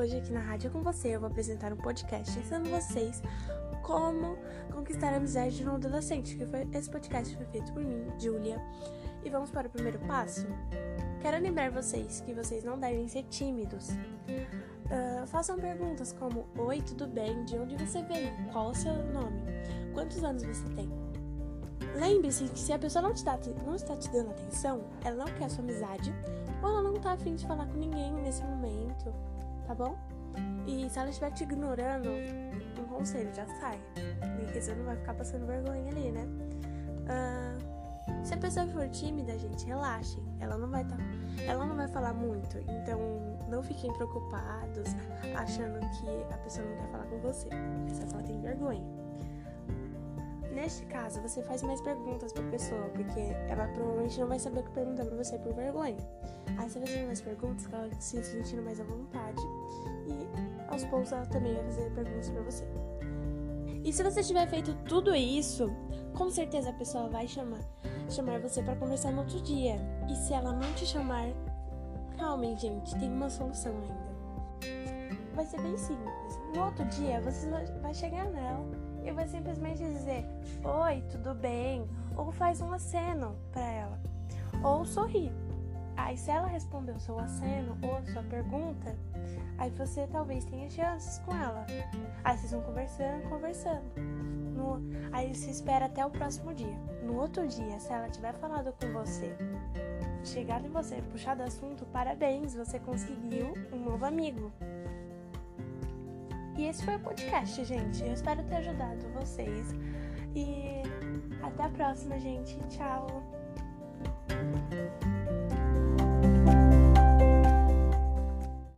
Hoje aqui na rádio com você eu vou apresentar um podcast ensinando vocês como conquistar a amizade de um adolescente, que foi esse podcast foi feito por mim, Julia. E vamos para o primeiro passo. Quero lembrar vocês que vocês não devem ser tímidos. Uh, façam perguntas como: Oi, tudo bem? De onde você veio? Qual o seu nome? Quantos anos você tem? Lembre-se que se a pessoa não, te dá, não está te dando atenção, ela não quer sua amizade ou ela não tá afim de falar com ninguém nesse momento, tá bom? E se ela estiver te ignorando, um conselho, já sai. Porque você não vai ficar passando vergonha ali, né? Uh, se a pessoa for tímida, gente, relaxem. Ela não vai tá, ela não vai falar muito. Então, não fiquem preocupados achando que a pessoa não quer falar com você. É só que ela tem vergonha. Neste caso, você faz mais perguntas pra pessoa, porque ela provavelmente não vai saber o que perguntar pra você por vergonha. Aí você fazer mais perguntas, ela se sentindo mais à vontade. E aos poucos ela também vai fazer perguntas pra você. E se você tiver feito tudo isso, com certeza a pessoa vai chamar, chamar você para conversar no outro dia. E se ela não te chamar, calma, gente, tem uma solução ainda. Vai ser bem simples. No outro dia, você vai chegar nela e vai simplesmente dizer oi, tudo bem? Ou faz um aceno para ela. Ou sorri. Aí se ela responder o seu aceno ou sua pergunta, aí você talvez tenha chances com ela. Aí vocês vão conversando, conversando. No, aí se espera até o próximo dia. No outro dia, se ela tiver falado com você, chegado em você, puxado assunto, parabéns, você conseguiu um novo amigo. E esse foi o podcast, gente. Eu espero ter ajudado vocês. E até a próxima, gente. Tchau.